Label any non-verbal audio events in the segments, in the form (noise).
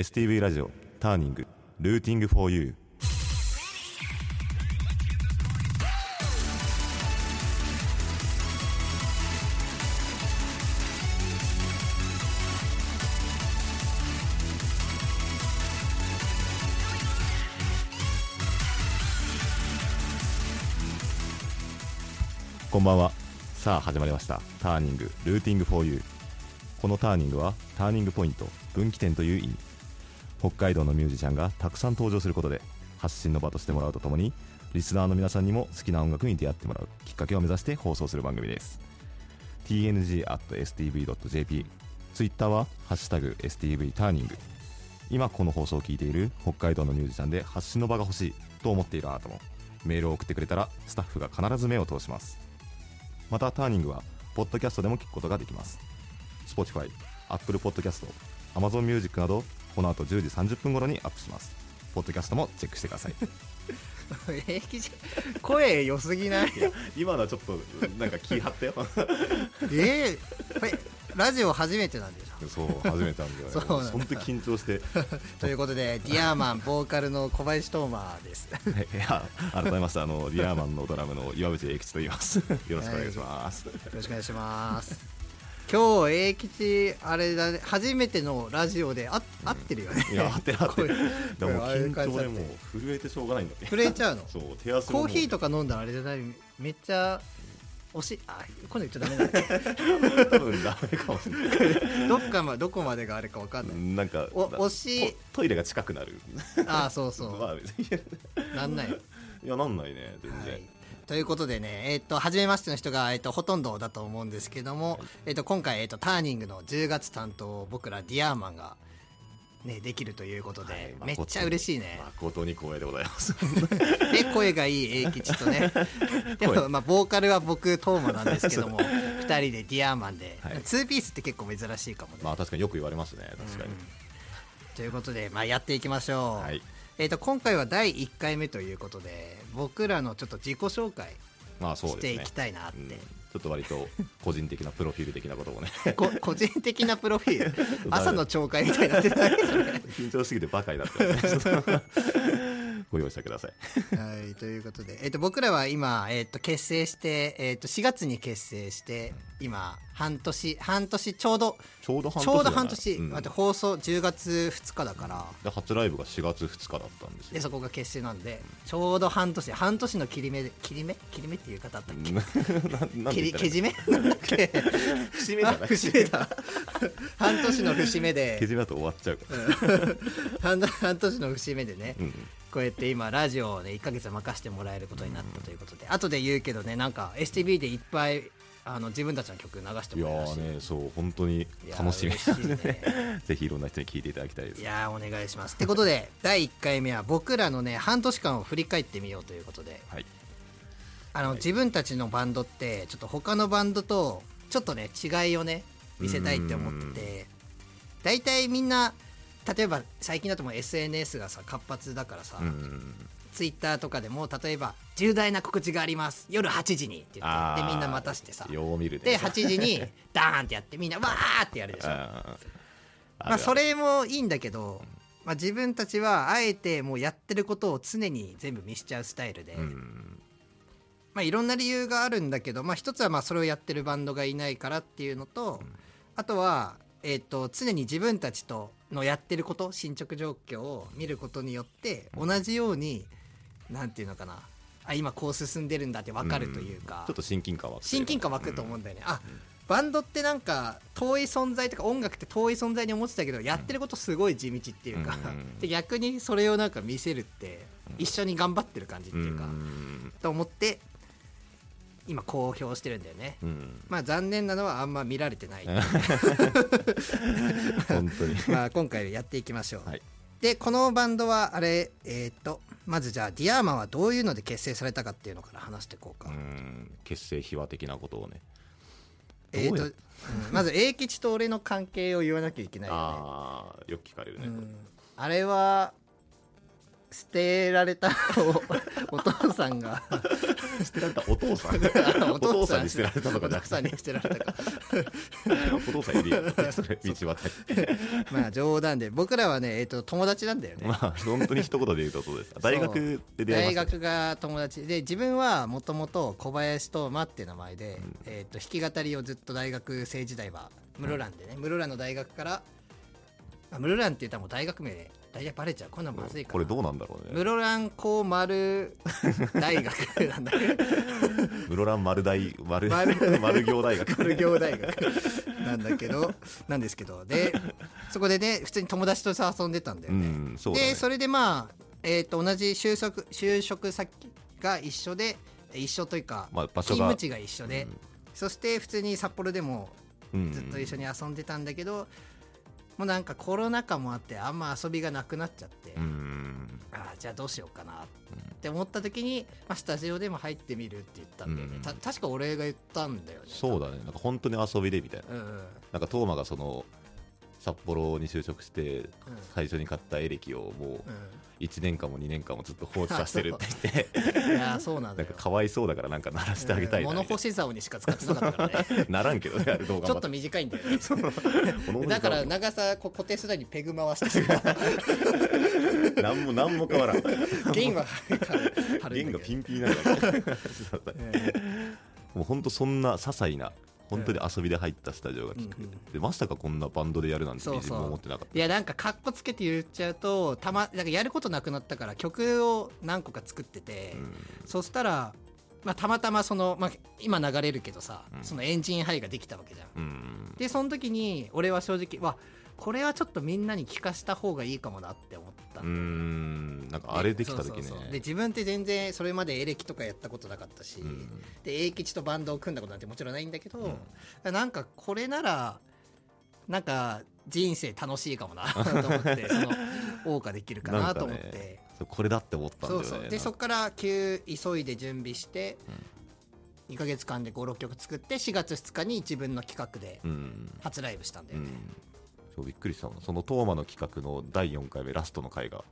STV ラジオターニングルーティング for you こんばんは。さあ始まりました。ターニングルーティング for you このターニングはターニングポイント分岐点という意味。北海道のミュージシャンがたくさん登場することで発信の場としてもらうとともにリスナーの皆さんにも好きな音楽に出会ってもらうきっかけを目指して放送する番組です。tng.stv.jp ツイッターは「ハッシュタグ #stv ターニング」今この放送を聞いている北海道のミュージシャンで発信の場が欲しいと思っているあなたもメールを送ってくれたらスタッフが必ず目を通します。またターニングはポッドキャストでも聞くことができます。Spotify、Apple Podcast、Amazon Music などこの後10時30分頃にアップします。ポッドキャストもチェックしてください。平気じゃ声良すぎない？いや今のはちょっとなんか気張ったよ。(laughs) えー、これラジオ初めてなんでしょ？そう初めてなんだよねそうなんだ。本当に緊張して。(laughs) ということでディアーマンボーカルの小林斗真です。いや改めましてあのリアーマンのドラムの岩渕英吉と言います。よろしくお願いします、よろしくお願いします今日英吉あれだね初めてのラジオであ合ってるよね。いや当て当て声でもああいう緊張でもう震えてしょうがないんだって。震えちゃうの？そう手汗コーヒーとかか飲んだらあれじゃない？めっちゃおしあ今度言っちゃダメだ。(laughs) 多分ダメかもしれない。どっかまどこまでがあれかわかんない。なんかおな推し。トトイレが近くなる。ああそうそ (laughs) まあなんない。いやなんないね全然、はい、ということでね、えっと初めましての人が、えっとほとんどだと思うんですけども、えっと今回、えっとターニングの10月担当僕らディアーマンが、ね、できるということで、はいめっちゃ嬉しいね。誠に光栄でございます。で (laughs) 声がいい英吉とね。(laughs) でも、まあ、ボーカルは僕トーマなんですけども (laughs) 2人でディアーマンで、はい。2ピースって結構珍しいかもね。まあ確かによく言われますね。確かに、ということで、まあ、やっていきましょう。はい。えっと今回は第1回目ということで僕らのちょっと自己紹介まあそうですね。していきたいなって。うんちょっと割と個人的なプロフィール的なことをね。こ個人的なプロフィール？(laughs) 朝の朝会みたいになってな。緊張しすぎてバカになってご容赦ください？(laughs) はいということで、えっと僕らは今、えっと結成して、えっと4月に結成して今半年半年ちょうどちょうど半年ちょうど半年、うん。待って放送10月2日だから。で初ライブが4月2日だったんですよ。でそこが結成なんでちょうど半年。半年の切り目で切り目？切り目っていう方あったっけ？切りけじめ？なんだっけ？節目じゃない？あ節目だ。半年の節目で。けじめだと終わっちゃうから。半半年の節目でね、うんこうやって今ラジオをね1ヶ月任せてもらえることになったということで、後で言うけどねなんか STB でいっぱいあの自分たちの曲流していやもらえるしーねそう本当に楽しみ。嬉しいね。(laughs) ぜひいろんな人に聞いていただきたいです。いやーお願いします。ってことで第1回目は僕らのね半年間を振り返ってみようということで。はい。あの、はい。自分たちのバンドってちょっと他のバンドとちょっとね違いをね見せたいって思ってて。大体みんな例えば最近だともう SNS がさ活発だからさ、うんツイッターとかでも例えば「重大な告知があります。夜8時に」って言ってでみんな待たしてさ。よう見るねで8時にダーンってやってみんなわーってやるでしょ。まあそれもいいんだけど、まあ、自分たちはあえてもうやってることを常に全部見しちゃうスタイルで、うん。まあいろんな理由があるんだけど、まあ、一つはまあそれをやってるバンドがいないからっていうのと、あとは、えー、と常に自分たちとのやってること進捗状況を見ることによって同じようになんていうのかな。あ今こう進んでるんだって分かるというか、ちょっと親近感湧く親近感湧くと思うんだよね、あバンドってなんか遠い存在とか音楽って遠い存在に思ってたけどやってることすごい地道っていうか、うん。(laughs) で逆にそれをなんか見せるって一緒に頑張ってる感じっていうか、ん。と思って今公表してるんだよね。うん。まあ残念なのはあんま見られてない。(laughs) 本当に。(laughs) まあ今回やっていきましょう、はい。でこのバンドはあれえーっとまずじゃあディアーマンはどういうので結成されたかっていうのから話していこうか、うん結成秘話的なことをね。えーっと、どうんまず英吉と俺の関係を言わなきゃいけないよね。(laughs) ああよく聞かれるね、うん。あれは捨てられたおお父さんが。捨てられたお父さん？あお父さんに捨てられたのか。お父さんに捨てられたか。お父さんいるよそれ道まあ冗談で。僕らはね、えっと友達なんだよね、まあ本当に一言で言うとそうです。大学で出会い大学が友達。で自分はもともと小林斗真っていう名前で、うん。えー、と弾き語りをずっと大学生時代は室蘭でね、室蘭の大学からあ室蘭って言ったらもう大学名で大体バレちゃう。こんなんまずいから。これどうなんだろうね。室蘭高丸大学なんだ。けど室蘭丸大丸丸 (laughs) 丸行大学。丸行大学なんだけどなんですけど。でそこでね普通に友達とさ遊んでたんだようね、ね。でそれでまあ、えー、と同じ就職就職先が一緒で一緒というか、まあ場所が。勤務地が一緒で、そして普通に札幌でもうん。ずっと一緒に遊んでたんだけど、もうなんかコロナ禍もあってあんま遊びがなくなっちゃって、うん。あーじゃあどうしようかなって思った時に、まあ、スタジオでも入ってみるって言ったんだよね、うん。た確か俺が言ったんだよね。そうだね。なんか本当に遊びでみたいな。うんうん。なんかトーマがその札幌に就職してうん。最初に買ったエレキをもうう1年間も2年間もずっと放置させてるって言って。ん、いやーそうなんだかかわいそうだからなんか鳴らしてあげたいな物干し竿にしか使ってなかったからね。なならんけどねあれ動画ちょっと短いんだよね。だから竿長さ固定するのにペグ回してさ。(laughs) なんもなんも変わらん。弦は弦がピンピンなんだね。(laughs) えもう本当そんな些細な本当に遊びで入ったスタジオがきっかけうんうんでまさかこんなバンドでやるなんて自分も思ってなかっーいやなんかかっこつけて言っちゃうとたまなんかやることなくなったから曲を何個か作ってて、たうん。そしたら、まあ、たまたまその、まあ、今流れるけどさ、うん。そのエンジンハイができたわけじゃん。うんでその時に俺は正直わこれはちょっとみんなに聞かした方がいいかもなって思ったうーん。なんかあれできた時ね。で自分って全然それまでエレキとかやったことなかったし、うん。で英吉とバンドを組んだことなんてもちろんないんだけど、うん。なんかこれならなんか人生楽しいかもな (laughs) と思ってその謳歌できるかなと思って、ねこれだって思ったんだよね。そうそう。でそこから急急いで準備して、2ヶ月間で56曲作って4月2日に自分の企画でうん。初ライブしたんだよね、うんびっくりしたの。そのトーマの企画の第4回目ラストの回が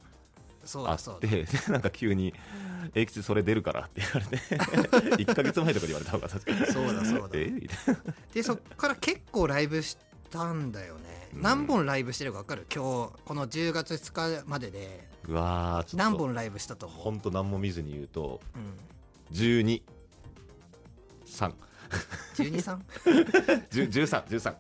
あってでなんか急に「永吉それ出るから」って言われて (laughs) 1か月前とかに言われたのが確かに。そうだそうだ。えみたいな。でそっから結構ライブしたんだよね、うん。何本ライブしてるか分かる？今日この10月2日までで。うわ何本ライブしたと思う、ほんと何も見ずに言うとうん、12 3 12?3?13 13 13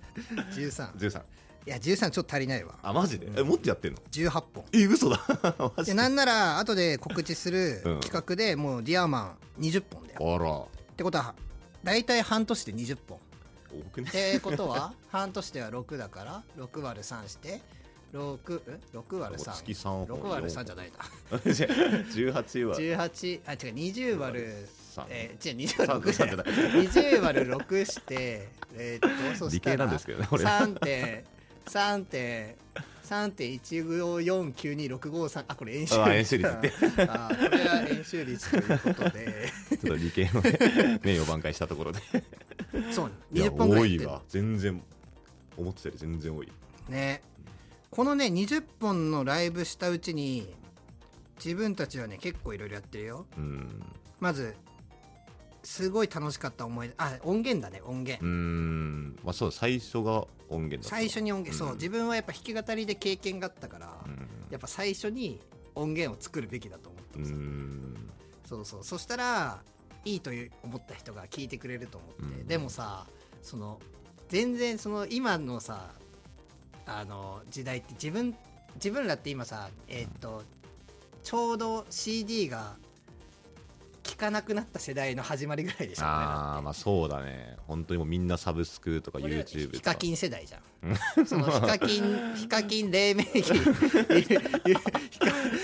13 13いや13ちょっと足りないわ。あマジで？えもっとやってんの？18本。え嘘だ。(laughs) マジで。でなんなら後で告知するうん。企画でもうディアマン20本だよ。あら。ってことは大体半年で20本。多くねってことは (laughs) 半年では6だから6割る3して6え？6割る3月3本6割る3じゃないな。(laughs) じゃあ18は18あ違う20割る3えー、違う20割る6三じゃない。20割る6してえーっとそしたら理系なんですけどね俺。3点3点3.1549265あこれ演習率。あ演習率って。あこれは演習率ということで。ちょっと理系のね名誉挽回したところでそういや20本ぐら多いいやって。るわ全然思ってたより全然多い。ね。このね20本のライブしたうちに自分たちはね結構いろいろやってるよ。うん。まずすごい楽しかった思い出あ音源だね音源、うーん。まあそう最初が音源だ最初に音源、そう。うん。自分はやっぱ弾き語りで経験があったから、うん。やっぱ最初に音源を作るべきだと思ったうのさん。そうそう。そしたらいいという思った人が聞いてくれると思って、うん。でもさその全然その今のさあの時代って自分自分らって今さえーっとちょうど CD が聴かなくなった世代の始まりぐらいでしょああまあそうだね。本当にもううみんなサブスクとか YouTube ヒとか。カキン世代じゃん。(laughs) そのヒカキンヒカキン黎明期。(laughs)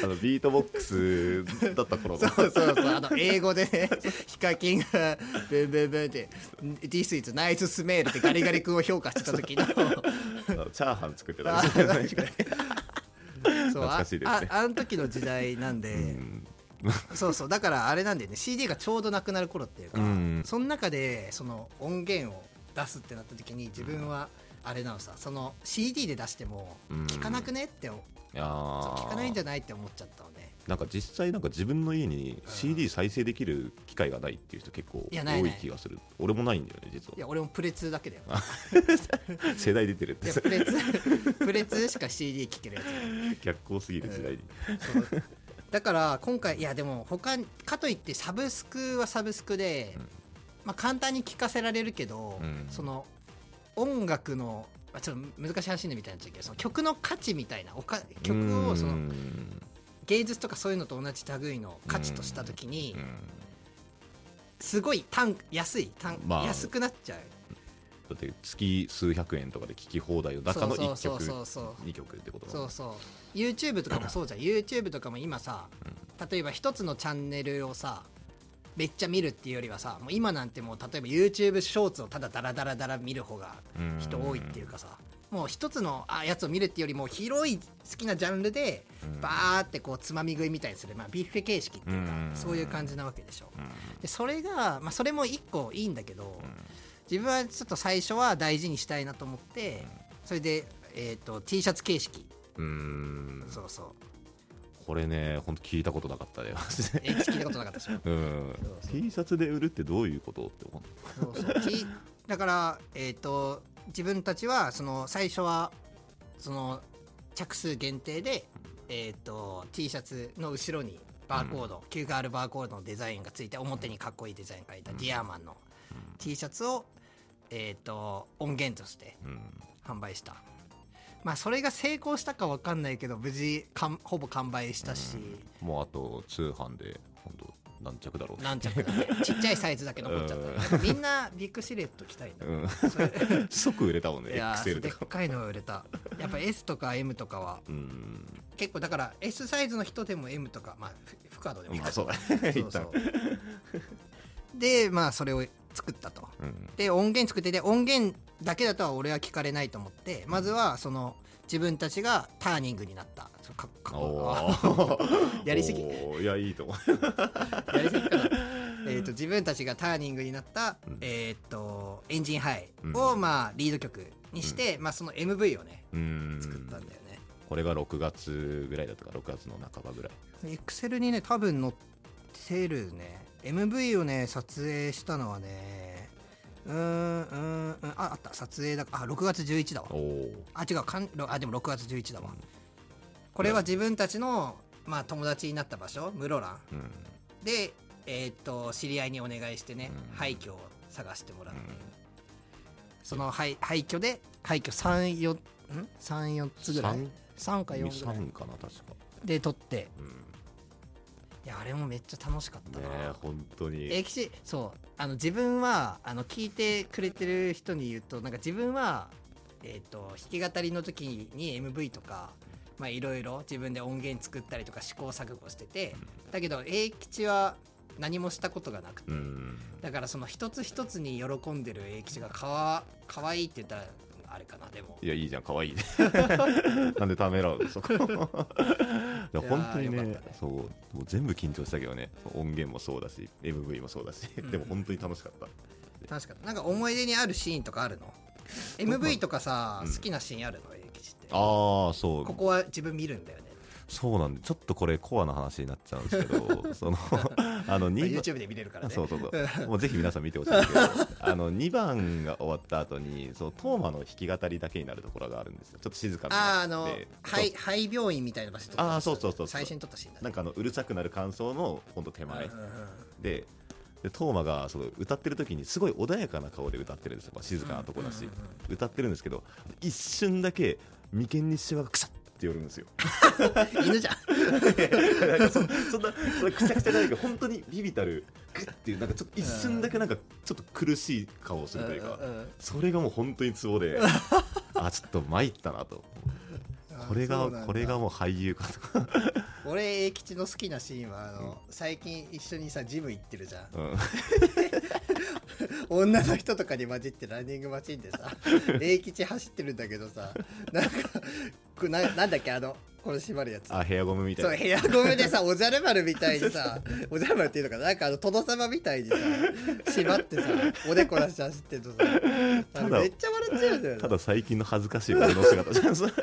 あのビートボックスだった頃の。そうそうそう。あの英語でねヒカキンがブンブンブンって「This is nice smell」ってガリガリ君を評価してた時の。チャーハン作ってた (laughs) そう懐かしいですね。あああの時の時代なんで、うん (laughs) そうそうだからあれなんだよね。CD がちょうどなくなる頃っていうか、うん。その中でその音源を出すってなった時に自分はあれなのさその CD で出してもうん。聞かなくねって、う聞かないんじゃないって思っちゃったのね。なんか実際なんか自分の家に CD 再生できる機会がないっていう人結構多い気がする。俺もないんだよね実いや俺もプレ2だけだよ。は (laughs) 世代出てるって。プレ2プレ2しか CD 聴けるやつ。(laughs) 逆光すぎる時代に、そうだから今回いやでも他にかといってサブスクはサブスクで、うん。まあ、簡単に聴かせられるけど、うん。その音楽のまあちょっと難しい話みたいになっちゃうけどその曲の価値みたいなおか曲をそのうん。芸術とかそういうのと同じ類の価値とした時にうん。すごい単安い単、まあ。安くなっちゃうだって月数百円とかで聴き放題の中の1そうそう曲そうそう。2曲ってことだそうそう。YouTube とかもそうじゃん。(clears throat) YouTube とかも今さ例えば一つのチャンネルをさめっちゃ見るっていうよりはさもう今なんてもう例えば YouTube ショーツをただダラダラダラ見る方がうん人多いっていうかさもう一つのあやつを見るっていうよりも広い好きなジャンルでうん。バーってこうつまみ食いみたいにする、まあ、ビュッフェ形式っていうかうん。そういう感じなわけでしょ。うん。でそれが、まあ、それも一個いいんだけどうん自分はちょっと最初は大事にしたいなと思ってそれで、えー、と T シャツ形式。うん。そうそう。これね本当聞いたことなかったね。(laughs) え聞いたことなかったでしょ？(laughs) うん。そうそう。T シャツで売るってどういうこと？って思うそうそう。T だから、えー、と自分たちはその最初はその着数限定で、えー、と T シャツの後ろにバーコード、9R バーコードのデザインがついて表にかっこいいデザインが書いたディアーマンの T シャツを、えー、と音源としてうん。販売した。まあそれが成功したか分かんないけど無事かんほぼ完売したし、もうあと通販で本当何着だろうね何着だねちっちゃいサイズだけ残っちゃった、うん。みんなビッグシルエット着たいんだうん。(laughs) 即売れたもんね XL でっかいのが売れた。やっぱ S とか M とかはうん。結構だから S サイズの人でも M とかまあフフカードでもそうだね。そうそう。(laughs) でまあそれを作ったと。うんで音源作ってで音源だけだとは俺は聞かれないと思ってまずはその自分たちがターニングになった。かか (laughs) やりすぎ。いやいいと思う。(laughs) やりすぎかな。(laughs) えーと自分たちがターニングになった、うん。えー、とエンジンハイうん。を、まあ、リード曲にして、まあ、その MV をねうん。作ったんだよね、これが6月ぐらいだったか6月の半ばぐらい。エクセルにね多分載ってるね MV をね撮影したのはねうーんうーんうんああった。撮影だあ6月11だわ。あ違うかんあでも6月11だわ。これは自分たちの、まあ、友達になった場所室蘭。うん。うんでえーっと知り合いにお願いしてね、うん。廃墟を探してもらって、うん。その廃廃墟で廃墟34ん？34つぐらい。3か4ぐらい。3かな確か。で撮って。うんいやあれもめっちゃ楽しかったねな、え本当に。永吉そう。あの自分はあの聞いてくれてる人に言うとなんか自分は、えー、と弾き語りの時に MV とかまあいろいろ自分で音源作ったりとか試行錯誤しててだけど永吉は何もしたことがなくて、うん。だからその一つ一つに喜んでる永吉がかわかわいいって言ったらあれかなでも。いやいいじゃん可愛いね。(laughs) なんでためらうの？そこ。(laughs) いや本当にねね。そうもう全部緊張したけどね。音源もそうだし MV もそうだし、うん。でも本当に楽しかった。確かになんか思い出にあるシーンとかあるの？MV とかさ、うん。好きなシーンあるの？永吉って。ああそう。ここは自分見るんだよねそうなんでちょっとこれコアな話になっちゃうんですけど (laughs) そのあのまあ2 YouTube で見れるからね。そうそうそう。(laughs) もうぜひ皆さん見てほしいんですけどあの2番が終わった後にそのトーマの弾き語りだけになるところがあるんですよ。ちょっと静かにあーあの肺肺病院みたいな場所とかあーそうそうそう最初に撮ったシーンだねなんかあのうるさくなる感想のほんと手前ででトーマがその歌ってる時にすごい穏やかな顔で歌ってるんですよ、まあ、静かなとこだし、歌ってるんですけど一瞬だけ眉間にシワがくさって寄るんですよ。(laughs) 犬じゃん。なんかそそんなそれくちゃくちゃじゃないけど本当にビビたるグッっていうなんかちょっと一瞬だけなんかちょっと苦しい顔をするというかうんうんそれがもう本当にツボで (laughs) あちょっと参ったなと。これがこれがもう俳優かと。(laughs) 俺永吉の好きなシーンはあの、最近一緒にさジム行ってるじゃん。うん。女の人とかに混じってランニングマシンでさ永吉走ってるんだけどさなんかこれななんだっけあのこれ縛るやつ。あヘアゴムみたい。なそうヘアゴムでさおじゃる丸みたいにさ (laughs) おじゃる丸っていうのかな？なんかあの殿様みたいにさ縛ってさ (laughs) おでこ出して走ってるとさ。ただめっちゃ笑っちゃうんだよなただ最近の恥ずかしい俺の姿じゃん。それい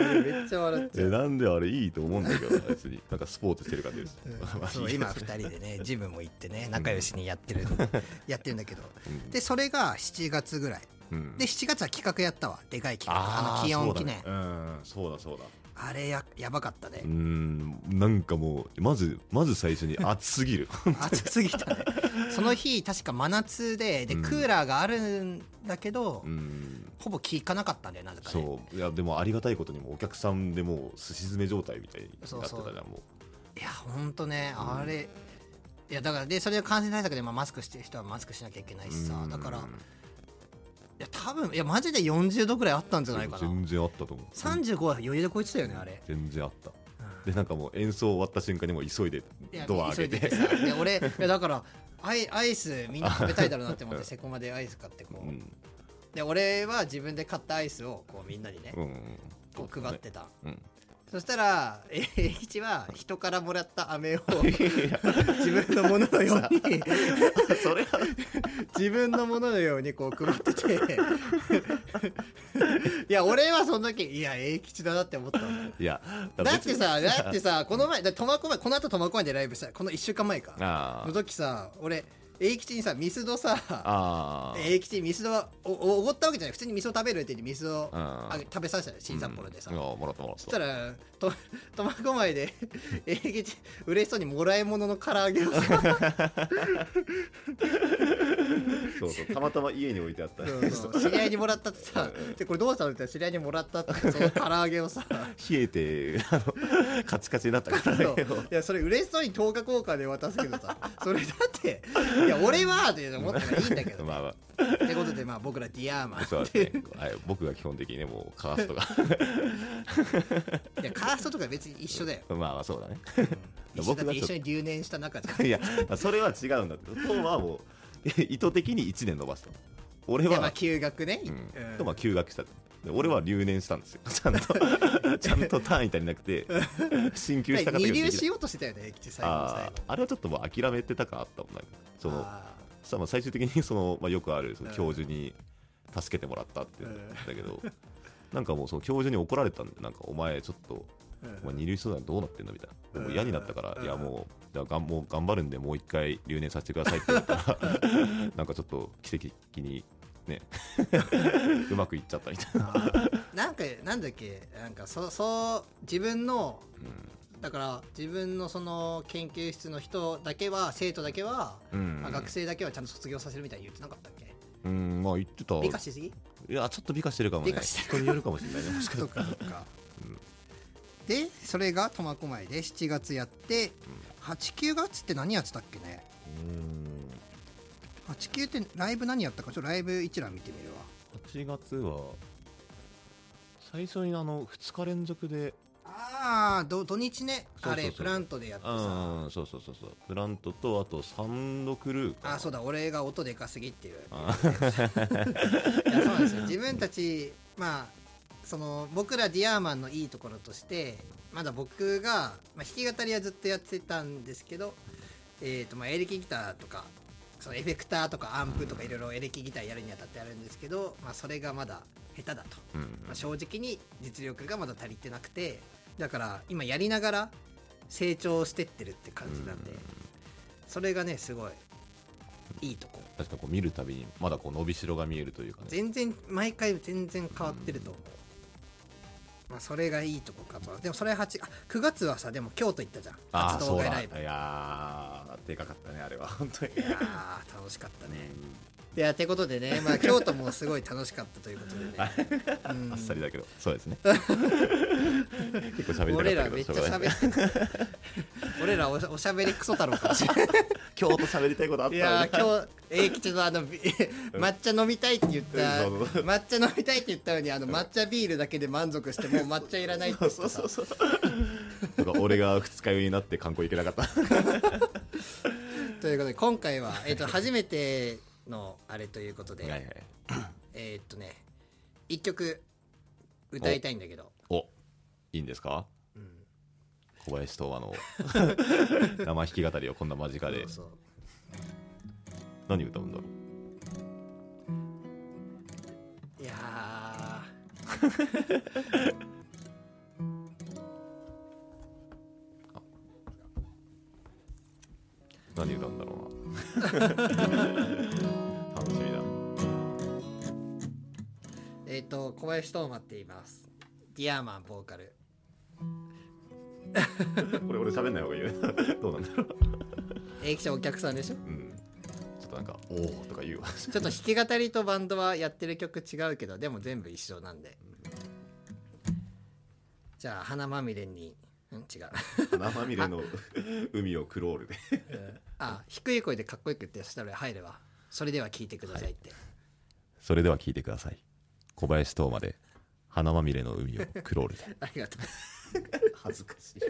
めっちゃ笑っちゃう。えなんであれいいと思うんだけど別に。なんかスポーツしてるからです、うん。そう今2人でね (laughs) ジムも行ってね仲良しにやってる (laughs) やってるんだけど。うん。でそれが7月ぐらい。うん。で7月は企画やったわ。でかい企画。あの気温記念そうだね。うんそうだそうだあれややばかったね。うーんなんかもうまずまず最初に (laughs) 暑すぎる。(laughs) 暑すぎたね。その日確か真夏ででうん。クーラーがあるんだけど、うん。ほぼ効かなかったんだよなぜかね。そう。いやでもありがたいことにもお客さんでもうすし詰め状態みたいになってたじゃんそういやほんとねうん。あれいやだからでそれで感染対策でまあマスクしてる人はマスクしなきゃいけなういしさうん。だから多分いやマジで40度ぐらいあったんじゃないかな。全然あったと思う。35は余裕で超えてたよねあれ、全然あった。うん。でなんかもう演奏終わった瞬間にもう急いでドア開けて。急いで俺いやだからアイアイスみんな食べたいだろうなって思って (laughs) セコマでアイス買ってこう、うん。で俺は自分で買ったアイスをこうみんなにね、うんこう配ってた、うんそしたら栄吉は人からもらった飴を自分のもののようにそれは。自分のもののようにこう配ってて。いや俺はその時いや栄吉だなって思ったの。いやだってさだってさこの前だ苫小牧この後苫小牧でライブしたこの1週間前か。あ。の時さ俺栄吉にさミスドさ栄吉にミスドはおごったわけじゃない。普通にミスド食べるって言ってミスドあ食べさせたよ新札幌でさ、うん、もらったもらっそしたたらと (laughs) 苫小牧で (laughs) 栄吉嬉しそうにもらい物の唐揚げをさ (laughs) そうそうたまたま家に置いてあった。そうそう。知り合いにもらったってさでこれどうしたのって言ったら知り合いにもらったって (laughs) その唐揚げをさ。冷えてあのカチカチになったから。そう。いやそれ嬉しそうに10日交換で渡すけどさ。(laughs) それだっていや俺はって思ったらいいんだけど、まあまってことでまあ僕らディアーマンあそうですね、はい、僕が基本的にねもうカーストが。(laughs) いやカーストとか別に一緒だよ、まあまあそうだね。一緒僕一緒に留年した仲じゃん。いやそれは違うんだって。トーはもう (laughs) 意図的に1年伸ばしたの。俺は休学ね、うん。うん。とまあ休学した。で俺は留年したんですよ。(laughs) ちゃんと (laughs) ちゃんと単位足りなくて進級したかったけど。二流しようとしてたよね駅地最後。あーあれはちょっともう諦めてた感あったもんなんか。そのあさまあ最終的にその、まあ、よくあるそのうん。教授に助けてもらったってうん言ったけど、なんかもうその教授に怒られたんでなんかお前ちょっとお前二流相談どうなってんのみたいな。でも嫌になったから、うん。いやもうだからがんもう頑張るんでもう一回留年させてくださいって言ったら (laughs) なんかちょっと奇跡的にね (laughs) うまくいっちゃったみたいな、なんかなんだっけなんかそうそう自分のだから自分なその研究室の人だけは生徒だけは、うん。まあ、学生だけはちゃんと卒業させるみたいに言ってなかったっけ？うんまあ言ってた。美化しすぎ？いやちょっと美化してるかもね。人によるかもしれないねもしかしそたら。(laughs) っかそっか、でそれが苫小牧で7月やって89月って何やってたっけね？うん。89ってライブ何やったか？ちょっとライブ一覧見てみるわ。8月は最初にあの2日連続でああ土日ね。あれプラントでやってさ。うんそうそうそうそう。プラントとあとサウンドクルーあそうだ。俺が音でかすぎっていう。あ (laughs) いやそうなんですよ。自分たちまあその僕らディアーマンのいいところとしてまだ僕が、まあ、弾き語りはずっとやってたんですけど、えーとまあ、エレキギターとかそのエフェクターとかアンプとかいろいろエレキギターやるにあたってあるんですけど、まあ、それがまだ下手だと、うんまあ、正直に実力がまだ足りてなくてだから今やりながら成長してってるって感じなんで、それがねすごいいいとこ。確かこう見るたびにまだこう伸びしろが見えるというかね。全然毎回全然変わってると思う、まあそれがいいとこかと。でもそれは8あ9月はさでも京都行ったじゃん。あ動画ライブ。いやでかかったねあれは。(laughs) 本当に。ー楽しかったね。いやってことでね、まあ、京都もすごい楽しかったということでね、う (laughs) んあっさりだけどそうですね (laughs) (laughs) 結構喋り俺らめっちゃ喋って (laughs) 俺らおおしゃべりクソ太郎かもしれない (laughs) 京都喋りたいことあったいやー今日英吉のあのび抹茶飲みたいって言った抹茶飲みたいって言ったのにあの抹茶ビールだけで満足してもう抹茶いらないって言そうさそう。そうとか俺が二日酔いになって観光行けなかった。ということで今回は、えー、と初めてのあれということで、はいはいえーっとね一曲歌いたいんだけど、おいいんですか、うん、小林東和の (laughs) 生弾き語りをこんな間近で。何歌うんだろう？いや (laughs) 何歌うんだろうな。(laughs) 楽しみだ。えっ、と小林東馬って言います。ディアーマンボーカル。(laughs) これ俺喋んない方がいいよね。(laughs) どうなんだろう。永吉お客さんでしょ？うん。ちょっとなんか「おお」とか言うわ。ちょっと弾き語りとバンドはやってる曲違うけどでも全部一緒なんで。じゃあ花まみれにん違う。花まみれの海をクロールで。あ低い声でかっこよく言ってそしたら入るわそれでは聞いてくださいって、それでは聞いてください。小林斗真で花まみれの海をクロールで。(laughs) ありがとう恥ずかしい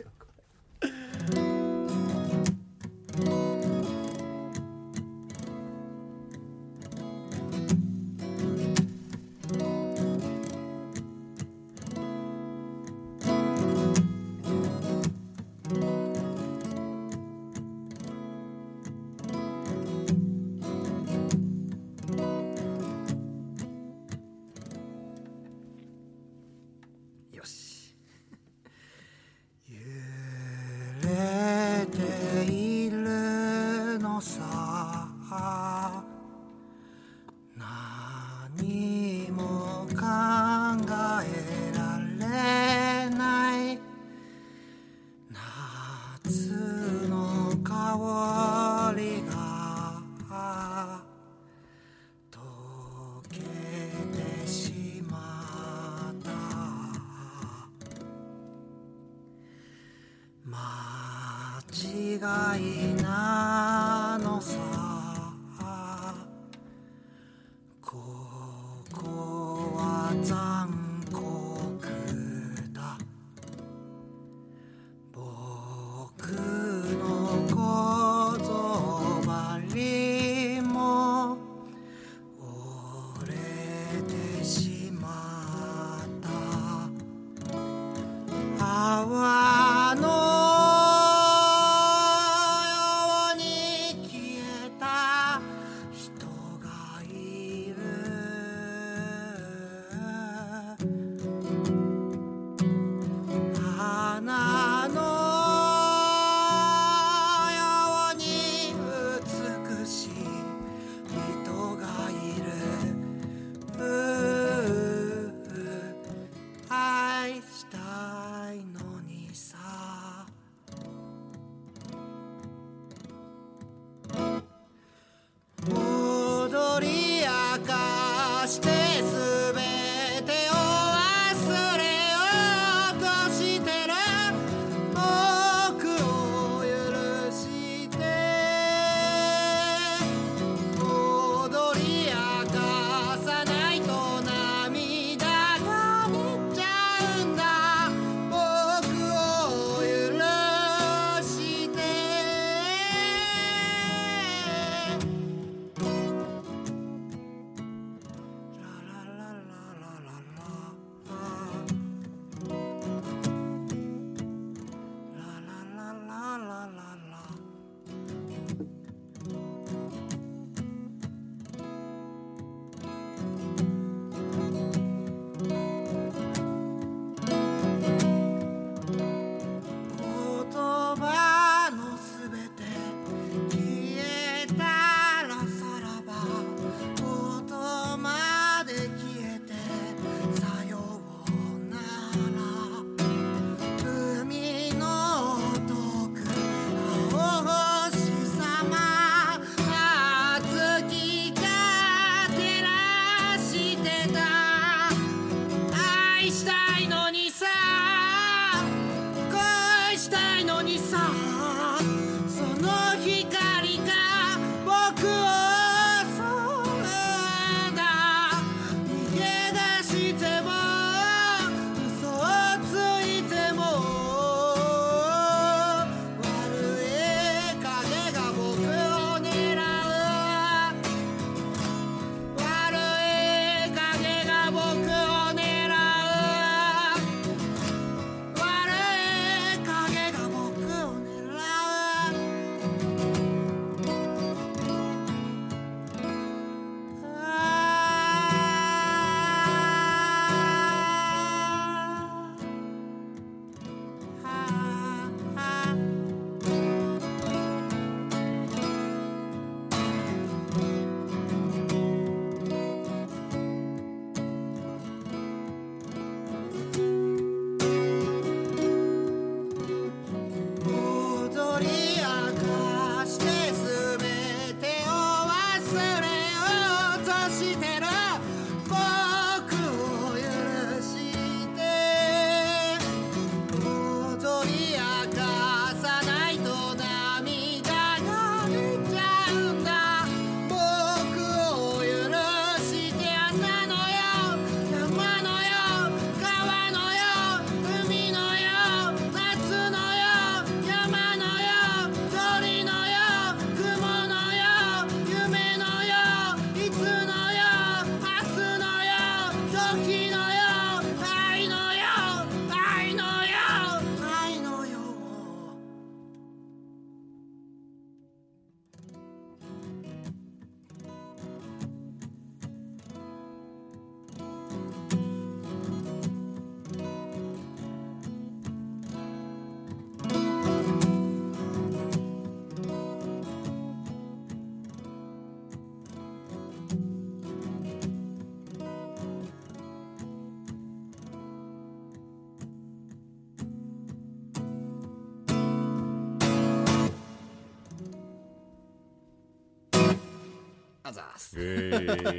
あざー。すえ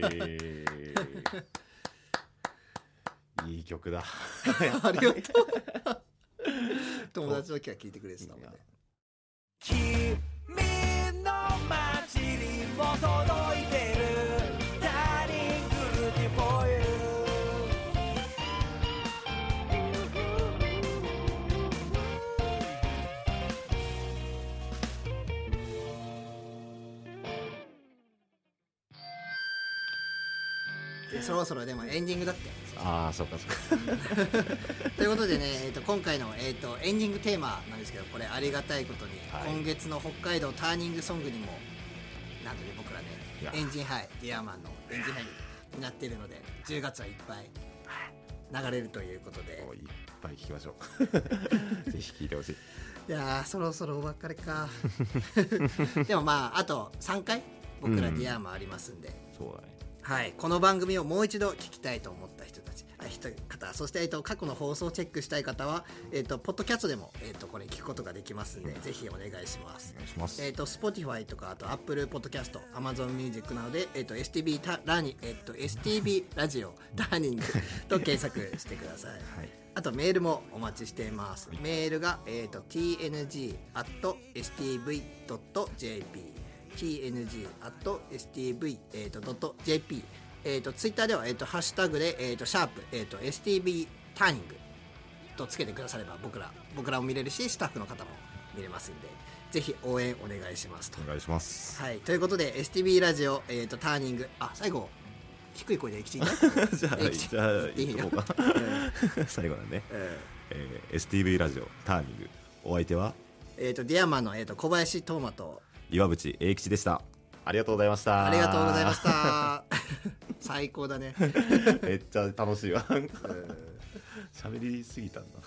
ーいい曲だ。(laughs) ありがとう。友達の時は聞いてくれてたもんね。君の街にも届ろそろでもエンディングだって。ああそうかそうか。(laughs) ということでね、えー、と今回の、えー、とエンディングテーマなんですけどこれありがたいことに、はい。今月の北海道ターニングソングにもなんとね僕らねエンジンハイディアマンのエンジンハイになっているので10月はいっぱい流れるということで。い。っぱい聞きましょう。(laughs) ぜひ聞いてほしい。いやーそろそろお別れか (laughs) でもまああと3回僕らうんディアマンありますんで、そうだねはい、この番組をもう一度聞きたいと思った人たちあ人方そして、えっと、過去の放送をチェックしたい方は、えっと、ポッドキャストでも、えっと、これ聞くことができますんで、ぜひお願いします。お。願いします。えっと、Spotify とかあと Apple Podcast、Amazon Music などで、えっと、STB タラニ、えっと、STB ラジオターニングと検索してください。はい。あとメールもお待ちしています。メールが、えー、と tng.stv.jp tng.stv.jp えー、とツイッターでは、えー、とハッシュタグで、えー、とシャープ、えー、と STV ターニングとつけてくだされば僕ら僕らも見れるしスタッフの方も見れますんでぜひ応援お願いしますと。お願いします。はい、ということで STV ラジオ、えー、とターニングあ最後低い声で駅地言いたい (laughs) じゃあえじゃあいいよ。(laughs) 最後だね、うん。えー STV ラジオターニングお相手は？えー、とディアマンの、えー、と小林斗真と岩渕英吉でした。ありがとうございました。ありがとうございました。(laughs) 最高だね。(laughs) めっちゃ楽しいわ。(laughs) 喋りすぎたんだ